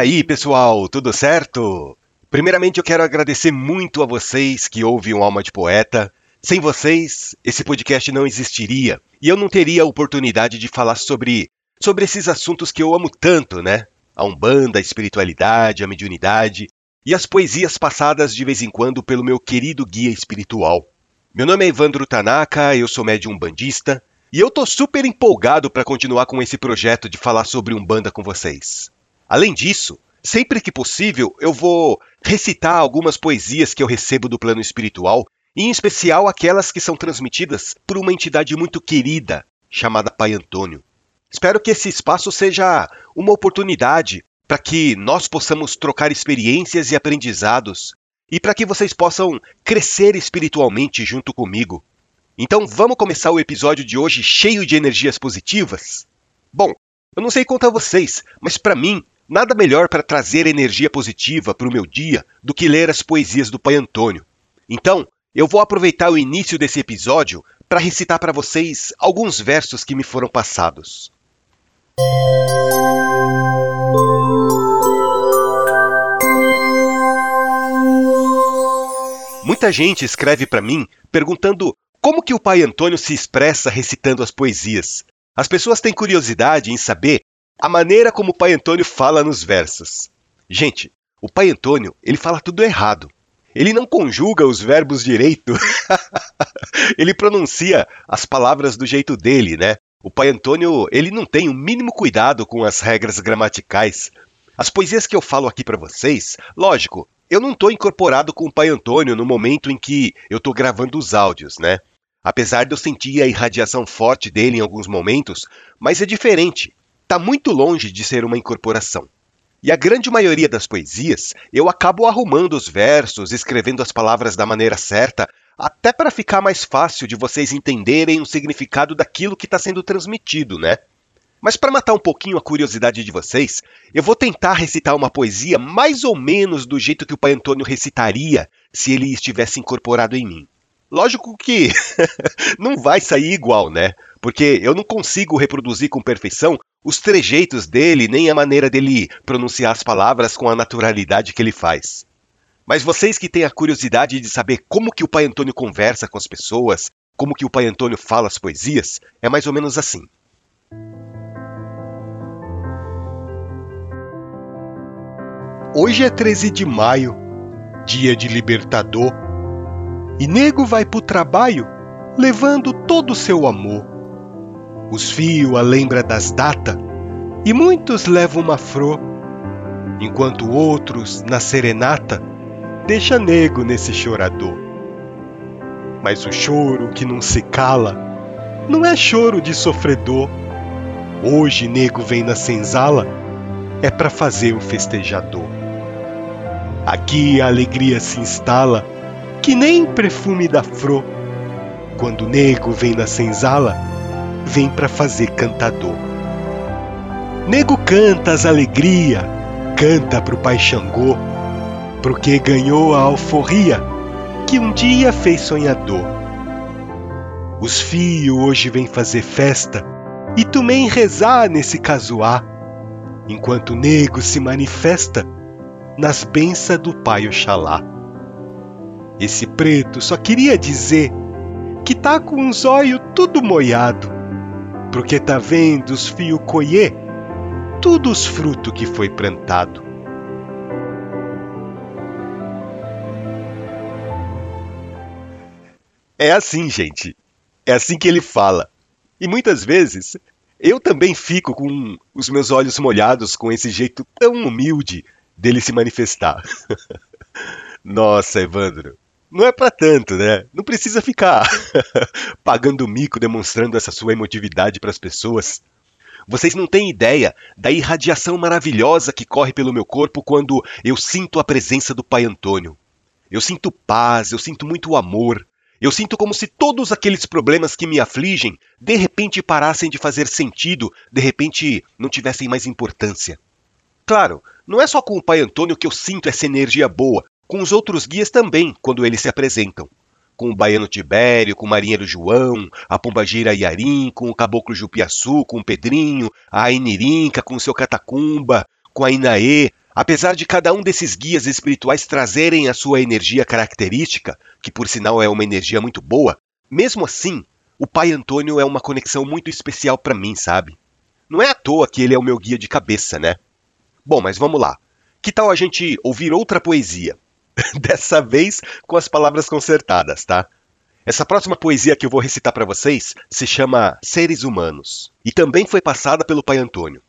Aí, pessoal, tudo certo? Primeiramente, eu quero agradecer muito a vocês que ouvem o Alma de Poeta. Sem vocês, esse podcast não existiria e eu não teria a oportunidade de falar sobre, sobre esses assuntos que eu amo tanto, né? A Umbanda, a espiritualidade, a mediunidade e as poesias passadas de vez em quando pelo meu querido guia espiritual. Meu nome é Evandro Tanaka, eu sou médium bandista e eu tô super empolgado para continuar com esse projeto de falar sobre Umbanda com vocês. Além disso, sempre que possível, eu vou recitar algumas poesias que eu recebo do plano espiritual, em especial aquelas que são transmitidas por uma entidade muito querida chamada Pai Antônio. Espero que esse espaço seja uma oportunidade para que nós possamos trocar experiências e aprendizados e para que vocês possam crescer espiritualmente junto comigo. Então vamos começar o episódio de hoje cheio de energias positivas? Bom, eu não sei quanto a vocês, mas para mim, nada melhor para trazer energia positiva para o meu dia do que ler as poesias do Pai Antônio. Então, eu vou aproveitar o início desse episódio para recitar para vocês alguns versos que me foram passados. Muita gente escreve para mim perguntando como que o pai Antônio se expressa recitando as poesias? As pessoas têm curiosidade em saber a maneira como o pai Antônio fala nos versos. Gente, o pai Antônio, ele fala tudo errado. Ele não conjuga os verbos direito. ele pronuncia as palavras do jeito dele, né? O pai Antônio, ele não tem o mínimo cuidado com as regras gramaticais. As poesias que eu falo aqui para vocês, lógico, eu não estou incorporado com o pai Antônio no momento em que eu estou gravando os áudios, né? Apesar de eu sentir a irradiação forte dele em alguns momentos, mas é diferente. Está muito longe de ser uma incorporação. E a grande maioria das poesias, eu acabo arrumando os versos, escrevendo as palavras da maneira certa, até para ficar mais fácil de vocês entenderem o significado daquilo que está sendo transmitido, né? Mas para matar um pouquinho a curiosidade de vocês, eu vou tentar recitar uma poesia mais ou menos do jeito que o Pai Antônio recitaria se ele estivesse incorporado em mim. Lógico que não vai sair igual, né? Porque eu não consigo reproduzir com perfeição os trejeitos dele, nem a maneira dele pronunciar as palavras com a naturalidade que ele faz. Mas vocês que têm a curiosidade de saber como que o Pai Antônio conversa com as pessoas, como que o Pai Antônio fala as poesias, é mais ou menos assim. Hoje é 13 de maio, dia de libertador e nego vai pro trabalho levando todo o seu amor. Os fios a lembra das datas e muitos levam uma flor, enquanto outros, na serenata, deixa nego nesse chorador. Mas o choro que não se cala não é choro de sofredor. Hoje nego vem na senzala é para fazer o festejador. Aqui a alegria se instala que nem perfume da flor. Quando o nego vem na senzala, vem para fazer cantador. Nego canta as alegria, canta pro pai Xangô, porque ganhou a alforria que um dia fez sonhador. Os fios hoje vêm fazer festa e também rezar nesse casuá, enquanto o nego se manifesta nas bênçãos do pai Oxalá. Esse preto só queria dizer que tá com um zóio tudo moiado, porque tá vendo os fio colher tudo os frutos que foi plantado. É assim, gente. É assim que ele fala. E muitas vezes eu também fico com os meus olhos molhados com esse jeito tão humilde dele se manifestar. Nossa, Evandro, não é para tanto, né? Não precisa ficar pagando mico demonstrando essa sua emotividade para as pessoas. Vocês não têm ideia da irradiação maravilhosa que corre pelo meu corpo quando eu sinto a presença do Pai Antônio. Eu sinto paz, eu sinto muito amor. Eu sinto como se todos aqueles problemas que me afligem de repente parassem de fazer sentido, de repente não tivessem mais importância. Claro, não é só com o Pai Antônio que eu sinto essa energia boa, com os outros guias também, quando eles se apresentam. Com o Baiano Tibério, com o Marinheiro João, a Pombagira Iarim, com o Caboclo Jupiaçu, com o Pedrinho, a Ainirinca com o seu Catacumba, com a Inaê, Apesar de cada um desses guias espirituais trazerem a sua energia característica, que por sinal é uma energia muito boa, mesmo assim, o Pai Antônio é uma conexão muito especial para mim, sabe? Não é à toa que ele é o meu guia de cabeça, né? Bom, mas vamos lá. Que tal a gente ouvir outra poesia? Dessa vez com as palavras consertadas, tá? Essa próxima poesia que eu vou recitar para vocês se chama Seres Humanos e também foi passada pelo Pai Antônio.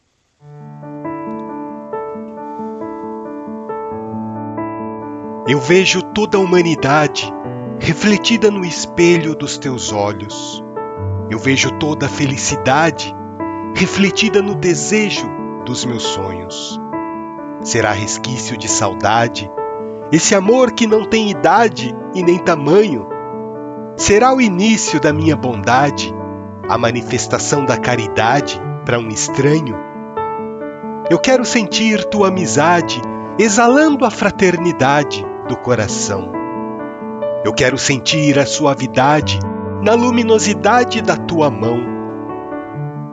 Eu vejo toda a humanidade refletida no espelho dos teus olhos. Eu vejo toda a felicidade refletida no desejo dos meus sonhos. Será resquício de saudade, esse amor que não tem idade e nem tamanho. Será o início da minha bondade, a manifestação da caridade para um estranho. Eu quero sentir tua amizade exalando a fraternidade do coração. Eu quero sentir a suavidade na luminosidade da tua mão.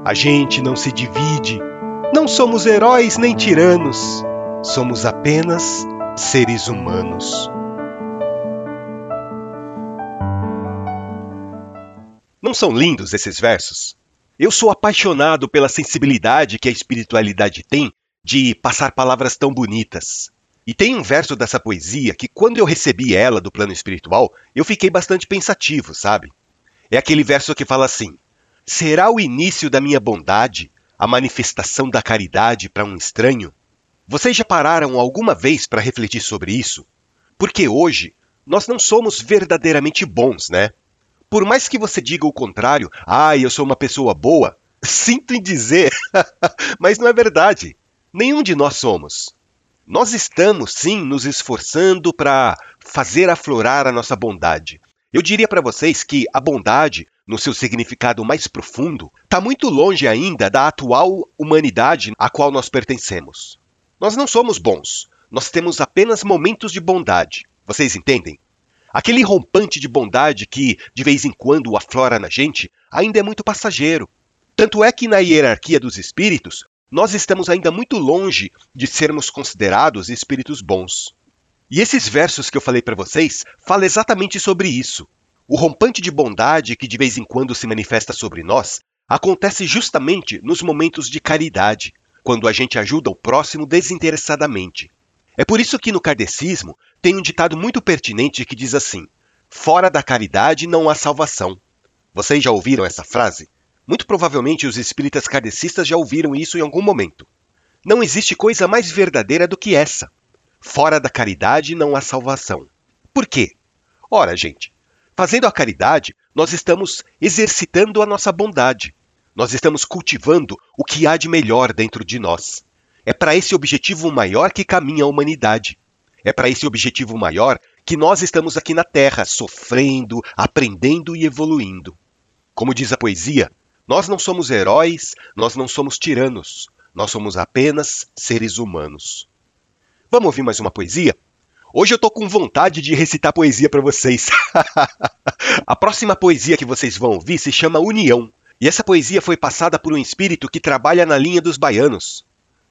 A gente não se divide, não somos heróis nem tiranos, somos apenas seres humanos. Não são lindos esses versos? Eu sou apaixonado pela sensibilidade que a espiritualidade tem de passar palavras tão bonitas. E tem um verso dessa poesia que, quando eu recebi ela do plano espiritual, eu fiquei bastante pensativo, sabe? É aquele verso que fala assim: Será o início da minha bondade a manifestação da caridade para um estranho? Vocês já pararam alguma vez para refletir sobre isso? Porque hoje nós não somos verdadeiramente bons, né? Por mais que você diga o contrário, ah, eu sou uma pessoa boa, sinto em dizer, mas não é verdade. Nenhum de nós somos. Nós estamos, sim, nos esforçando para fazer aflorar a nossa bondade. Eu diria para vocês que a bondade, no seu significado mais profundo, está muito longe ainda da atual humanidade a qual nós pertencemos. Nós não somos bons, nós temos apenas momentos de bondade. Vocês entendem? Aquele rompante de bondade que, de vez em quando, aflora na gente, ainda é muito passageiro. Tanto é que na hierarquia dos espíritos, nós estamos ainda muito longe de sermos considerados espíritos bons. E esses versos que eu falei para vocês falam exatamente sobre isso. O rompante de bondade que de vez em quando se manifesta sobre nós acontece justamente nos momentos de caridade, quando a gente ajuda o próximo desinteressadamente. É por isso que no kardecismo tem um ditado muito pertinente que diz assim: Fora da caridade não há salvação. Vocês já ouviram essa frase? Muito provavelmente os espíritas kardecistas já ouviram isso em algum momento. Não existe coisa mais verdadeira do que essa. Fora da caridade não há salvação. Por quê? Ora, gente, fazendo a caridade, nós estamos exercitando a nossa bondade. Nós estamos cultivando o que há de melhor dentro de nós. É para esse objetivo maior que caminha a humanidade. É para esse objetivo maior que nós estamos aqui na Terra, sofrendo, aprendendo e evoluindo. Como diz a poesia, nós não somos heróis, nós não somos tiranos, nós somos apenas seres humanos. Vamos ouvir mais uma poesia? Hoje eu tô com vontade de recitar poesia para vocês. a próxima poesia que vocês vão ouvir se chama União. E essa poesia foi passada por um espírito que trabalha na linha dos baianos.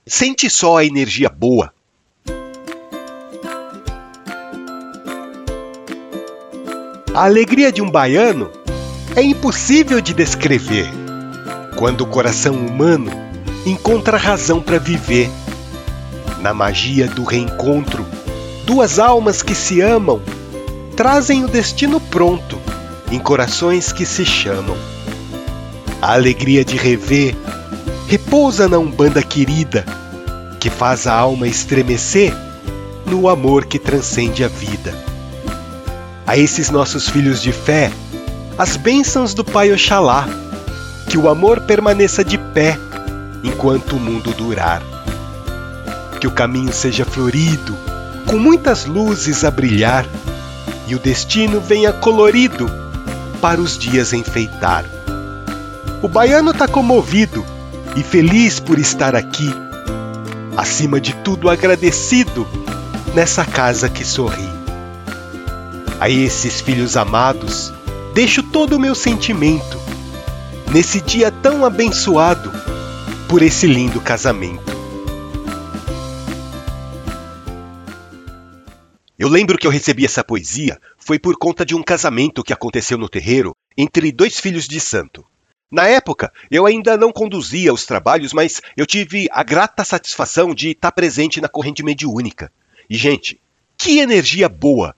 Sente só a energia boa. A alegria de um baiano é impossível de descrever quando o coração humano encontra razão para viver. Na magia do reencontro, duas almas que se amam trazem o destino pronto em corações que se chamam. A alegria de rever repousa na umbanda querida, que faz a alma estremecer no amor que transcende a vida. A esses nossos filhos de fé, as bênçãos do Pai Oxalá que o amor permaneça de pé enquanto o mundo durar. Que o caminho seja florido, com muitas luzes a brilhar, e o destino venha colorido para os dias enfeitar. O baiano está comovido e feliz por estar aqui, acima de tudo agradecido nessa casa que sorri. A esses filhos amados, deixo todo o meu sentimento nesse dia tão abençoado por esse lindo casamento. Eu lembro que eu recebi essa poesia foi por conta de um casamento que aconteceu no terreiro entre dois filhos de santo. Na época, eu ainda não conduzia os trabalhos, mas eu tive a grata satisfação de estar presente na corrente mediúnica. E, gente, que energia boa!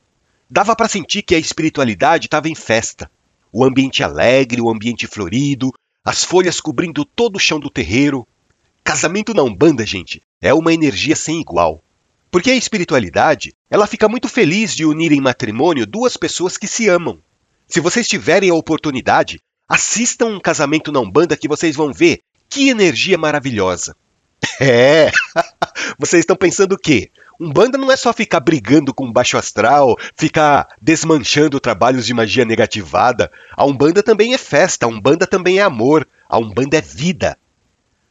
Dava para sentir que a espiritualidade estava em festa. O ambiente alegre, o ambiente florido, as folhas cobrindo todo o chão do terreiro. Casamento na Umbanda, gente, é uma energia sem igual. Porque a espiritualidade, ela fica muito feliz de unir em matrimônio duas pessoas que se amam. Se vocês tiverem a oportunidade, assistam um casamento na Umbanda que vocês vão ver que energia maravilhosa. É! Vocês estão pensando o quê? Umbanda não é só ficar brigando com baixo astral, ficar desmanchando trabalhos de magia negativada. A Umbanda também é festa, a Umbanda também é amor, a Umbanda é vida.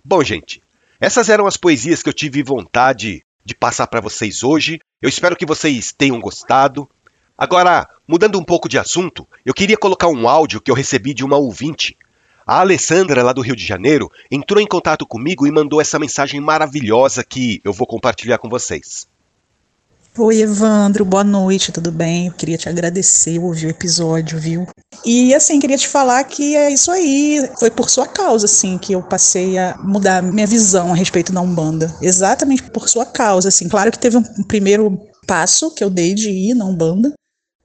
Bom, gente, essas eram as poesias que eu tive vontade de passar para vocês hoje. Eu espero que vocês tenham gostado. Agora, mudando um pouco de assunto, eu queria colocar um áudio que eu recebi de uma ouvinte. A Alessandra, lá do Rio de Janeiro, entrou em contato comigo e mandou essa mensagem maravilhosa que eu vou compartilhar com vocês. Oi, Evandro, boa noite, tudo bem? Eu queria te agradecer, eu ouvi o episódio, viu? E assim, queria te falar que é isso aí, foi por sua causa, assim, que eu passei a mudar minha visão a respeito da Umbanda. Exatamente por sua causa, assim. Claro que teve um primeiro passo que eu dei de ir na Umbanda,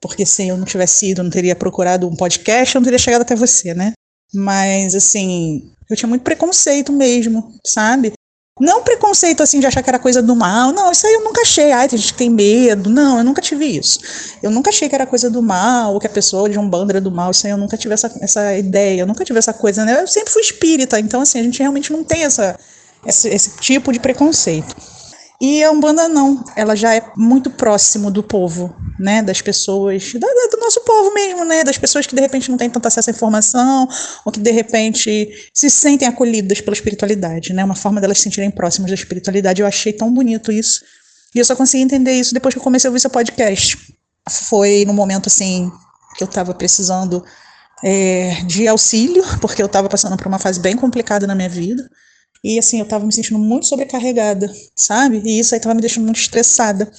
porque se eu não tivesse ido, não teria procurado um podcast, eu não teria chegado até você, né? Mas, assim, eu tinha muito preconceito mesmo, sabe? Não preconceito assim de achar que era coisa do mal, não, isso aí eu nunca achei. Ai, tem gente que tem medo. Não, eu nunca tive isso. Eu nunca achei que era coisa do mal, ou que a pessoa de um bando era do mal. Isso aí eu nunca tive essa, essa ideia, eu nunca tive essa coisa, né? Eu sempre fui espírita, então assim, a gente realmente não tem essa, esse, esse tipo de preconceito. E a Umbanda não, ela já é muito próximo do povo, né, das pessoas, da, do nosso povo mesmo, né, das pessoas que de repente não têm tanto acesso à informação, ou que de repente se sentem acolhidas pela espiritualidade, né, uma forma delas se sentirem próximas da espiritualidade. Eu achei tão bonito isso. E eu só consegui entender isso depois que eu comecei a ouvir seu podcast. Foi no momento, assim, que eu estava precisando é, de auxílio, porque eu estava passando por uma fase bem complicada na minha vida. E assim, eu tava me sentindo muito sobrecarregada, sabe? E isso aí tava me deixando muito estressada.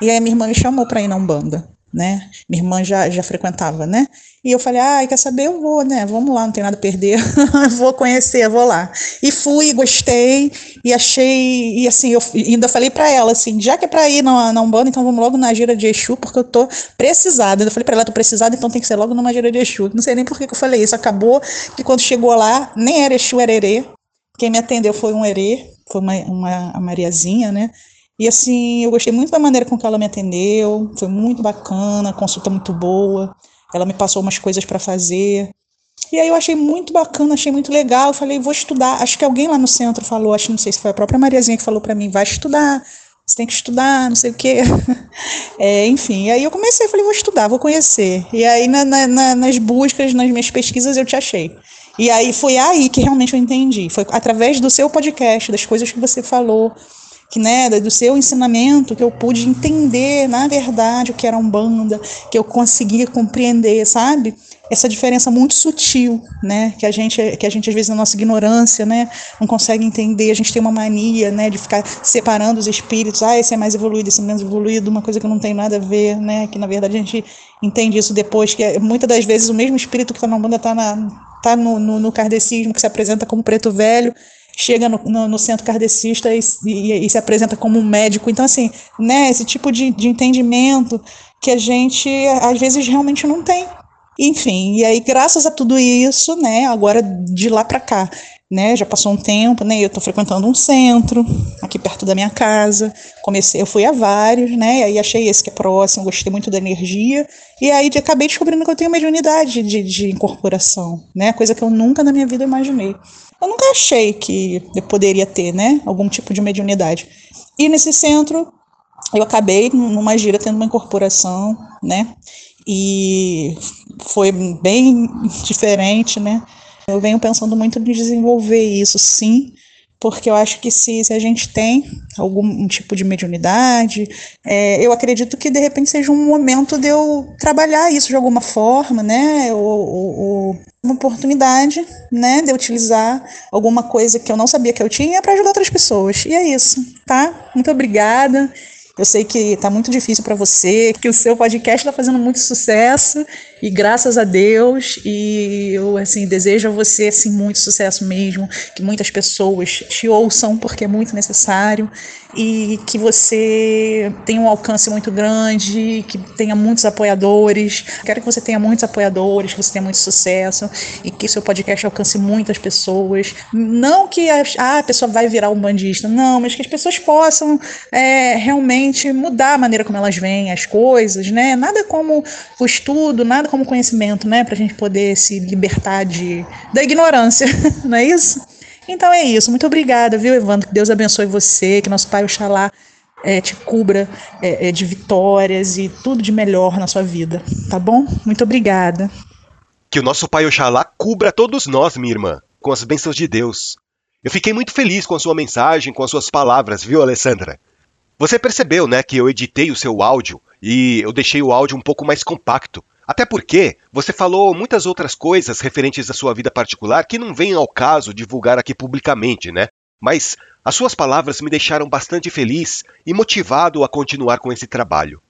E aí minha irmã me chamou para ir na Umbanda, né? Minha irmã já, já frequentava, né? E eu falei, ah, quer saber? Eu vou, né? Vamos lá, não tem nada a perder. vou conhecer, vou lá. E fui, gostei, e achei, e assim, eu ainda falei para ela, assim, já que é pra ir na, na Umbanda, então vamos logo na gira de Exu, porque eu tô precisada. Eu falei para ela, tô precisada, então tem que ser logo numa gira de Exu. Não sei nem por que, que eu falei isso. Acabou que quando chegou lá, nem era Exu, era Erê. Quem me atendeu foi um herê, foi uma, uma a Mariazinha, né? E assim, eu gostei muito da maneira com que ela me atendeu, foi muito bacana, consulta muito boa. Ela me passou umas coisas para fazer. E aí eu achei muito bacana, achei muito legal. Eu falei, vou estudar. Acho que alguém lá no centro falou, acho não sei se foi a própria Mariazinha que falou para mim, vai estudar. Você tem que estudar, não sei o quê. É, enfim, aí eu comecei, falei, vou estudar, vou conhecer. E aí na, na, nas buscas, nas minhas pesquisas, eu te achei. E aí foi aí que realmente eu entendi. Foi através do seu podcast, das coisas que você falou, que né, do seu ensinamento que eu pude entender, na verdade, o que era Umbanda, que eu conseguia compreender, sabe? Essa diferença muito sutil, né, que a gente que a gente às vezes na nossa ignorância, né, não consegue entender, a gente tem uma mania, né, de ficar separando os espíritos, ah, esse é mais evoluído, esse é menos evoluído, uma coisa que não tem nada a ver, né, que na verdade a gente entende isso depois, que é, muitas das vezes o mesmo espírito que está na Umbanda está na tá no, no, no kardecismo, que se apresenta como preto velho, chega no, no, no centro kardecista e, e, e, se apresenta como um médico. Então, assim, né, esse tipo de, de entendimento que a gente, às vezes, realmente não tem. Enfim, e aí, graças a tudo isso, né, agora de lá para cá, né? Já passou um tempo, né? Eu estou frequentando um centro aqui perto da minha casa. Comecei, eu fui a vários, né? E aí achei esse que é próximo, gostei muito da energia. E aí acabei descobrindo que eu tenho mediunidade de, de incorporação, né? Coisa que eu nunca na minha vida imaginei. Eu nunca achei que eu poderia ter, né? Algum tipo de mediunidade. E nesse centro eu acabei numa gira tendo uma incorporação, né? E foi bem diferente, né? Eu venho pensando muito em desenvolver isso, sim, porque eu acho que se, se a gente tem algum tipo de mediunidade, é, eu acredito que de repente seja um momento de eu trabalhar isso de alguma forma, né, ou, ou, ou uma oportunidade, né, de eu utilizar alguma coisa que eu não sabia que eu tinha para ajudar outras pessoas. E é isso, tá? Muito obrigada. Eu sei que tá muito difícil para você, que o seu podcast está fazendo muito sucesso e graças a Deus e eu assim desejo a você assim muito sucesso mesmo, que muitas pessoas te ouçam porque é muito necessário e que você tenha um alcance muito grande, que tenha muitos apoiadores. Quero que você tenha muitos apoiadores, que você tenha muito sucesso e que seu podcast alcance muitas pessoas. Não que a, ah, a pessoa vai virar um bandista, não, mas que as pessoas possam é, realmente mudar a maneira como elas veem as coisas, né? Nada como o estudo, nada como conhecimento, né? Para a gente poder se libertar de, da ignorância, não é isso? Então é isso. Muito obrigada, viu, Evandro? Que Deus abençoe você, que nosso Pai Oxalá é, te cubra é, de vitórias e tudo de melhor na sua vida, tá bom? Muito obrigada. Que o nosso Pai Oxalá cubra todos nós, minha irmã, com as bênçãos de Deus. Eu fiquei muito feliz com a sua mensagem, com as suas palavras, viu, Alessandra? Você percebeu, né, que eu editei o seu áudio e eu deixei o áudio um pouco mais compacto. Até porque você falou muitas outras coisas referentes à sua vida particular que não vem ao caso divulgar aqui publicamente, né? Mas as suas palavras me deixaram bastante feliz e motivado a continuar com esse trabalho.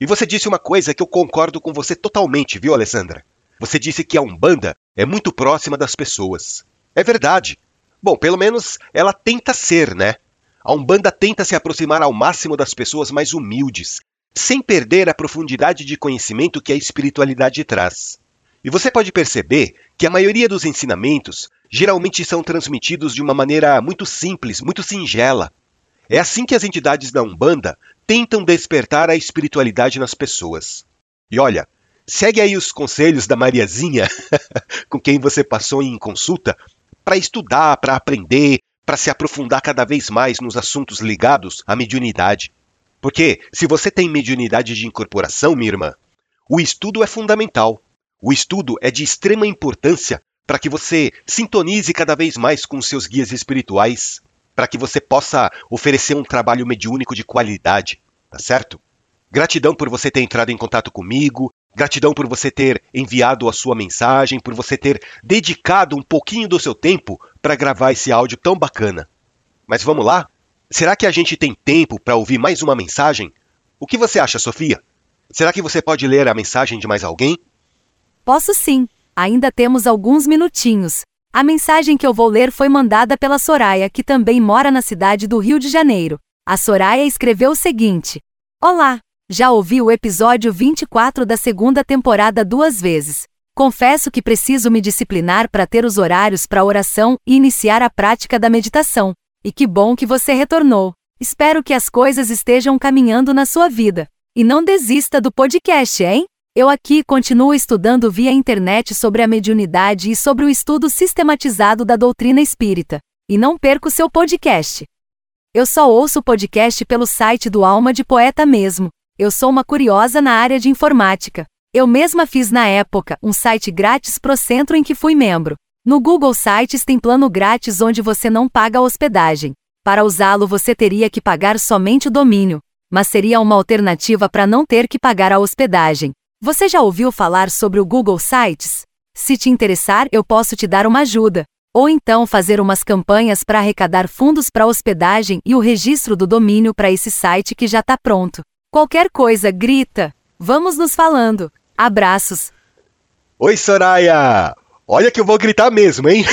E você disse uma coisa que eu concordo com você totalmente, viu, Alessandra? Você disse que a Umbanda é muito próxima das pessoas. É verdade. Bom, pelo menos ela tenta ser, né? A Umbanda tenta se aproximar ao máximo das pessoas mais humildes, sem perder a profundidade de conhecimento que a espiritualidade traz. E você pode perceber que a maioria dos ensinamentos geralmente são transmitidos de uma maneira muito simples, muito singela. É assim que as entidades da Umbanda tentam despertar a espiritualidade nas pessoas. E olha, segue aí os conselhos da Mariazinha, com quem você passou em consulta, para estudar, para aprender, para se aprofundar cada vez mais nos assuntos ligados à mediunidade. Porque se você tem mediunidade de incorporação, minha irmã, o estudo é fundamental. O estudo é de extrema importância para que você sintonize cada vez mais com seus guias espirituais, para que você possa oferecer um trabalho mediúnico de qualidade, tá certo? Gratidão por você ter entrado em contato comigo, gratidão por você ter enviado a sua mensagem, por você ter dedicado um pouquinho do seu tempo para gravar esse áudio tão bacana. Mas vamos lá? Será que a gente tem tempo para ouvir mais uma mensagem? O que você acha, Sofia? Será que você pode ler a mensagem de mais alguém? Posso sim. Ainda temos alguns minutinhos. A mensagem que eu vou ler foi mandada pela Soraya, que também mora na cidade do Rio de Janeiro. A Soraya escreveu o seguinte: Olá, já ouvi o episódio 24 da segunda temporada duas vezes. Confesso que preciso me disciplinar para ter os horários para oração e iniciar a prática da meditação. E que bom que você retornou. Espero que as coisas estejam caminhando na sua vida. E não desista do podcast, hein? Eu aqui continuo estudando via internet sobre a mediunidade e sobre o estudo sistematizado da doutrina espírita. E não perco seu podcast. Eu só ouço o podcast pelo site do Alma de Poeta mesmo. Eu sou uma curiosa na área de informática. Eu mesma fiz na época um site grátis pro centro em que fui membro. No Google Sites tem plano grátis onde você não paga a hospedagem. Para usá-lo você teria que pagar somente o domínio, mas seria uma alternativa para não ter que pagar a hospedagem. Você já ouviu falar sobre o Google Sites? Se te interessar, eu posso te dar uma ajuda. Ou então fazer umas campanhas para arrecadar fundos para hospedagem e o registro do domínio para esse site que já está pronto. Qualquer coisa, grita. Vamos nos falando. Abraços. Oi, Soraya! Olha que eu vou gritar mesmo, hein?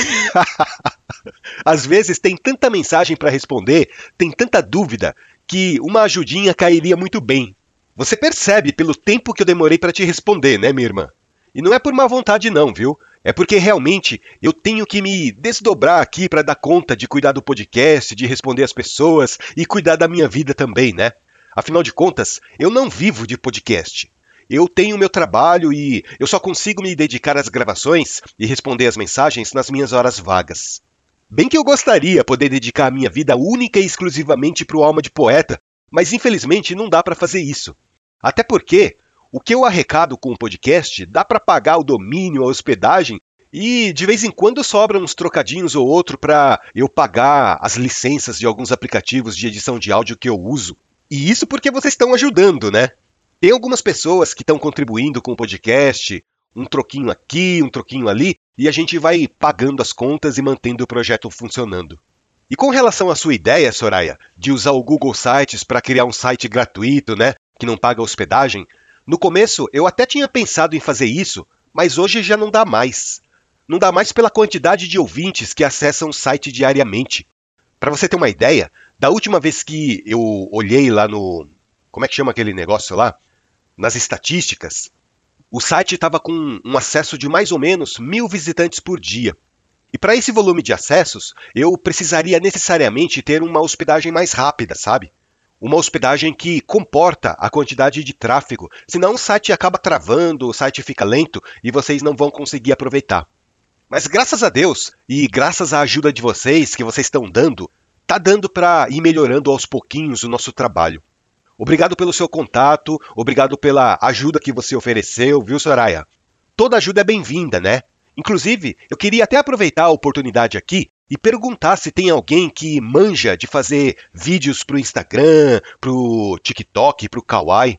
Às vezes tem tanta mensagem para responder, tem tanta dúvida, que uma ajudinha cairia muito bem. Você percebe pelo tempo que eu demorei para te responder, né, minha irmã? E não é por má vontade, não, viu? É porque realmente eu tenho que me desdobrar aqui para dar conta de cuidar do podcast, de responder as pessoas e cuidar da minha vida também, né? Afinal de contas, eu não vivo de podcast. Eu tenho meu trabalho e eu só consigo me dedicar às gravações e responder as mensagens nas minhas horas vagas. Bem que eu gostaria poder dedicar a minha vida única e exclusivamente para o alma de poeta, mas infelizmente não dá para fazer isso. Até porque o que eu arrecado com o podcast dá para pagar o domínio, a hospedagem e de vez em quando sobra uns trocadinhos ou outro para eu pagar as licenças de alguns aplicativos de edição de áudio que eu uso. E isso porque vocês estão ajudando, né? Tem algumas pessoas que estão contribuindo com o podcast, um troquinho aqui, um troquinho ali, e a gente vai pagando as contas e mantendo o projeto funcionando. E com relação à sua ideia, Soraya, de usar o Google Sites para criar um site gratuito, né, que não paga hospedagem, no começo eu até tinha pensado em fazer isso, mas hoje já não dá mais. Não dá mais pela quantidade de ouvintes que acessam o site diariamente. Para você ter uma ideia, da última vez que eu olhei lá no. Como é que chama aquele negócio lá? Nas estatísticas, o site estava com um acesso de mais ou menos mil visitantes por dia. E para esse volume de acessos, eu precisaria necessariamente ter uma hospedagem mais rápida, sabe? Uma hospedagem que comporta a quantidade de tráfego, senão o site acaba travando, o site fica lento e vocês não vão conseguir aproveitar. Mas graças a Deus e graças à ajuda de vocês que vocês estão dando, tá dando para ir melhorando aos pouquinhos o nosso trabalho. Obrigado pelo seu contato, obrigado pela ajuda que você ofereceu, viu, Soraya? Toda ajuda é bem-vinda, né? Inclusive, eu queria até aproveitar a oportunidade aqui e perguntar se tem alguém que manja de fazer vídeos pro Instagram, pro TikTok, pro Kawaii.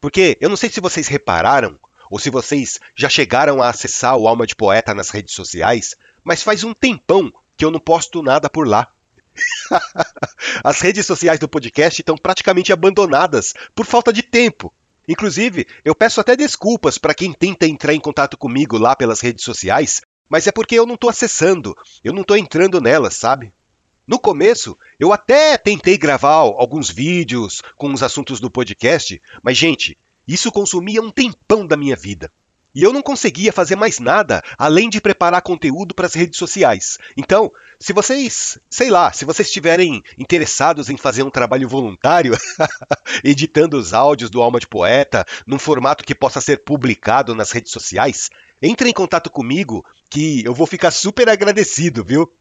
Porque eu não sei se vocês repararam, ou se vocês já chegaram a acessar o Alma de Poeta nas redes sociais, mas faz um tempão que eu não posto nada por lá. As redes sociais do podcast estão praticamente abandonadas por falta de tempo. Inclusive, eu peço até desculpas para quem tenta entrar em contato comigo lá pelas redes sociais, mas é porque eu não estou acessando, eu não estou entrando nelas, sabe? No começo, eu até tentei gravar alguns vídeos com os assuntos do podcast, mas, gente, isso consumia um tempão da minha vida. E eu não conseguia fazer mais nada além de preparar conteúdo para as redes sociais. Então, se vocês, sei lá, se vocês estiverem interessados em fazer um trabalho voluntário, editando os áudios do Alma de Poeta num formato que possa ser publicado nas redes sociais, entre em contato comigo que eu vou ficar super agradecido, viu?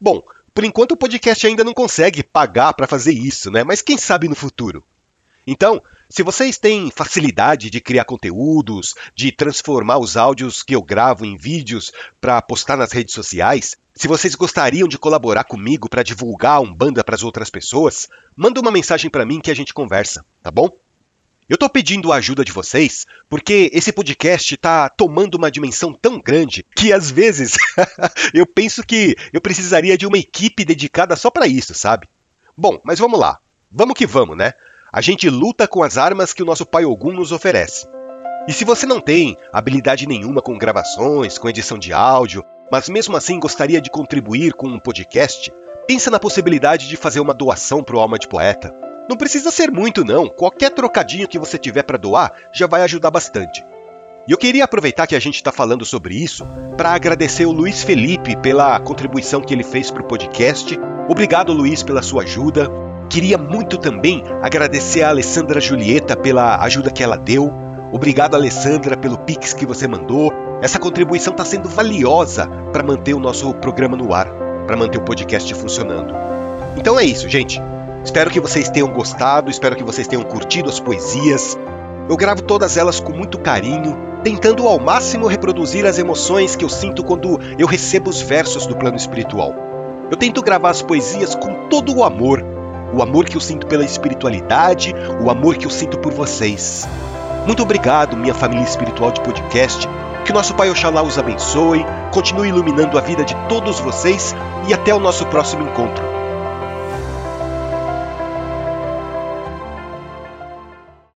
Bom, por enquanto o podcast ainda não consegue pagar para fazer isso, né? Mas quem sabe no futuro. Então, se vocês têm facilidade de criar conteúdos, de transformar os áudios que eu gravo em vídeos para postar nas redes sociais, se vocês gostariam de colaborar comigo para divulgar a Umbanda para as outras pessoas, manda uma mensagem para mim que a gente conversa, tá bom? Eu estou pedindo a ajuda de vocês porque esse podcast está tomando uma dimensão tão grande que às vezes eu penso que eu precisaria de uma equipe dedicada só para isso, sabe? Bom, mas vamos lá. Vamos que vamos, né? A gente luta com as armas que o nosso pai Ogum nos oferece. E se você não tem habilidade nenhuma com gravações, com edição de áudio, mas mesmo assim gostaria de contribuir com um podcast, pensa na possibilidade de fazer uma doação para o Alma de Poeta. Não precisa ser muito não, qualquer trocadinho que você tiver para doar já vai ajudar bastante. E eu queria aproveitar que a gente está falando sobre isso para agradecer o Luiz Felipe pela contribuição que ele fez para o podcast. Obrigado, Luiz, pela sua ajuda. Queria muito também agradecer a Alessandra Julieta pela ajuda que ela deu. Obrigado, Alessandra, pelo Pix que você mandou. Essa contribuição está sendo valiosa para manter o nosso programa no ar, para manter o podcast funcionando. Então é isso, gente. Espero que vocês tenham gostado, espero que vocês tenham curtido as poesias. Eu gravo todas elas com muito carinho, tentando ao máximo reproduzir as emoções que eu sinto quando eu recebo os versos do plano espiritual. Eu tento gravar as poesias com todo o amor o amor que eu sinto pela espiritualidade, o amor que eu sinto por vocês. Muito obrigado, minha família espiritual de podcast. Que nosso Pai Oxalá os abençoe, continue iluminando a vida de todos vocês e até o nosso próximo encontro.